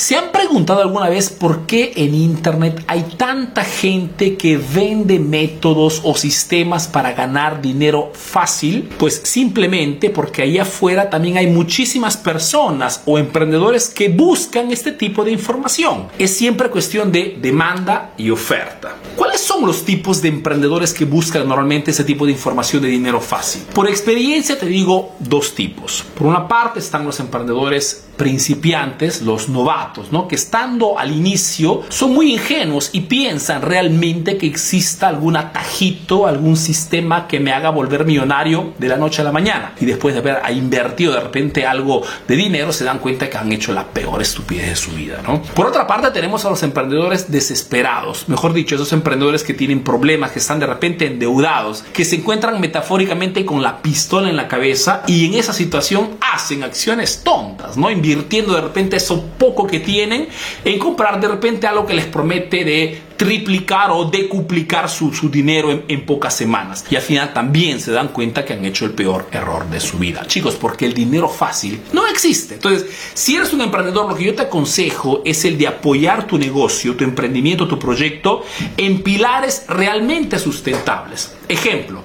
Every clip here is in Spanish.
¿Se han preguntado alguna vez por qué en Internet hay tanta gente que vende métodos o sistemas para ganar dinero fácil? Pues simplemente porque ahí afuera también hay muchísimas personas o emprendedores que buscan este tipo de información. Es siempre cuestión de demanda y oferta. ¿Cuáles son los tipos de emprendedores que buscan normalmente ese tipo de información de dinero fácil? Por experiencia te digo dos tipos. Por una parte están los emprendedores principiantes, los novatos, ¿no? Que estando al inicio son muy ingenuos y piensan realmente que exista algún atajito, algún sistema que me haga volver millonario de la noche a la mañana. Y después de haber invertido de repente algo de dinero, se dan cuenta que han hecho la peor estupidez de su vida, ¿no? Por otra parte, tenemos a los emprendedores desesperados, mejor dicho, esos emprendedores que tienen problemas, que están de repente endeudados, que se encuentran metafóricamente con la pistola en la cabeza y en esa situación hacen acciones tontas, ¿no? invirtiendo de repente eso poco que tienen en comprar de repente algo que les promete de triplicar o decuplicar su, su dinero en, en, pocas semanas. Y al final también se dan cuenta que han hecho el peor error de su vida. Chicos, porque el dinero fácil no existe. Entonces, si eres un emprendedor, lo que yo te aconsejo es el de apoyar tu negocio, tu emprendimiento, tu proyecto en pilares realmente sustentables. Ejemplo.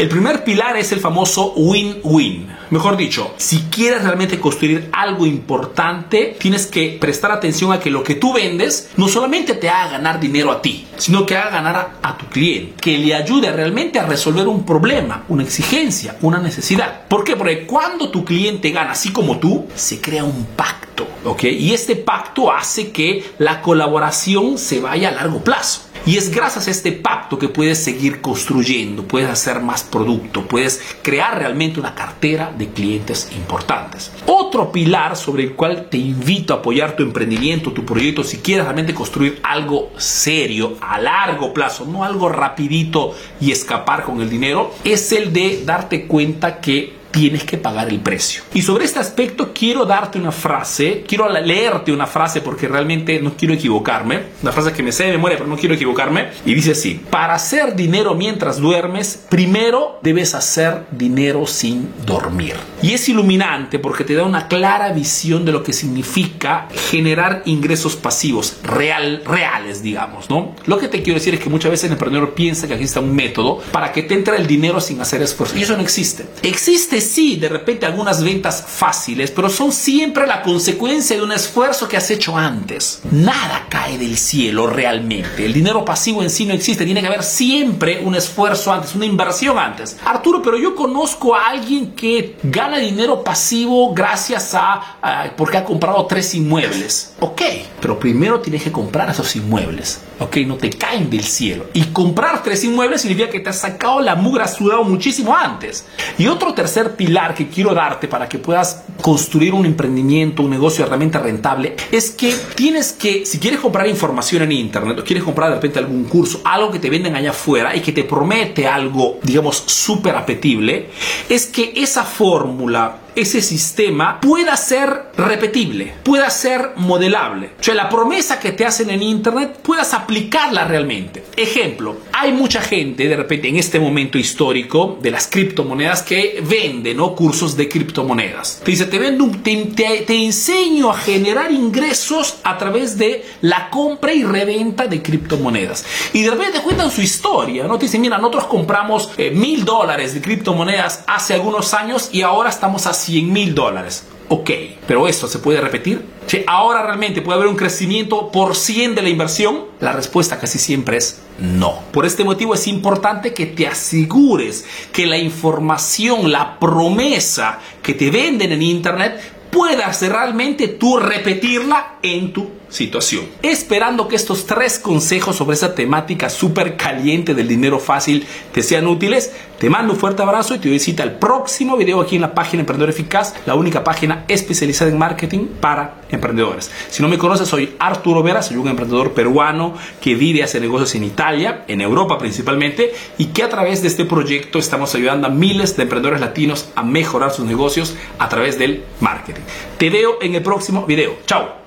El primer pilar es el famoso win-win. Mejor dicho, si quieres realmente construir algo importante, tienes que prestar atención a que lo que tú vendes no solamente te haga ganar dinero a ti, sino que haga ganar a, a tu cliente, que le ayude realmente a resolver un problema, una exigencia, una necesidad. ¿Por qué? Porque cuando tu cliente gana así como tú, se crea un pacto, ¿ok? Y este pacto hace que la colaboración se vaya a largo plazo. Y es gracias a este pacto que puedes seguir construyendo, puedes hacer más producto, puedes crear realmente una cartera de clientes importantes. Otro pilar sobre el cual te invito a apoyar tu emprendimiento, tu proyecto, si quieres realmente construir algo serio a largo plazo, no algo rapidito y escapar con el dinero, es el de darte cuenta que tienes que pagar el precio. Y sobre este aspecto quiero darte una frase, quiero leerte una frase porque realmente no quiero equivocarme, una frase que me sé de memoria pero no quiero equivocarme, y dice así, para hacer dinero mientras duermes, primero debes hacer dinero sin dormir. Y es iluminante porque te da una clara visión de lo que significa generar ingresos pasivos real, reales, digamos, ¿no? Lo que te quiero decir es que muchas veces el emprendedor piensa que existe un método para que te entre el dinero sin hacer esfuerzo. Y eso no existe. Existe sí, de repente algunas ventas fáciles, pero son siempre la consecuencia de un esfuerzo que has hecho antes. Nada cae del cielo realmente. El dinero pasivo en sí no existe. Tiene que haber siempre un esfuerzo antes, una inversión antes. Arturo, pero yo conozco a alguien que gana dinero pasivo gracias a, porque ha comprado tres inmuebles. Ok, pero primero tienes que comprar esos inmuebles. Ok, no te caen del cielo. Y comprar tres inmuebles significa que te has sacado la mugre, has sudado muchísimo antes. Y otro tercer pilar que quiero darte para que puedas construir un emprendimiento, un negocio realmente rentable, es que tienes que, si quieres comprar información en internet o quieres comprar de repente algún curso, algo que te venden allá afuera y que te promete algo, digamos, súper apetible, es que esa fórmula ese sistema pueda ser repetible, pueda ser modelable. O sea, la promesa que te hacen en Internet puedas aplicarla realmente. Ejemplo, hay mucha gente de repente en este momento histórico de las criptomonedas que vende ¿no? cursos de criptomonedas. Te dice, te, te, te enseño a generar ingresos a través de la compra y reventa de criptomonedas. Y de repente te cuentan su historia, ¿no? Te dicen, mira, nosotros compramos eh, mil dólares de criptomonedas hace algunos años y ahora estamos a 100 mil dólares. Ok, pero esto se puede repetir. Ahora realmente puede haber un crecimiento por 100 de la inversión, la respuesta casi siempre es no. Por este motivo es importante que te asegures que la información, la promesa que te venden en Internet, puedas realmente tú repetirla en tu Esperando que estos tres consejos sobre esa temática súper caliente del dinero fácil te sean útiles, te mando un fuerte abrazo y te doy cita al próximo video aquí en la página Emprendedor Eficaz, la única página especializada en marketing para emprendedores. Si no me conoces, soy Arturo Vera, soy un emprendedor peruano que vive y hace negocios en Italia, en Europa principalmente, y que a través de este proyecto estamos ayudando a miles de emprendedores latinos a mejorar sus negocios a través del marketing. Te veo en el próximo video. Chao.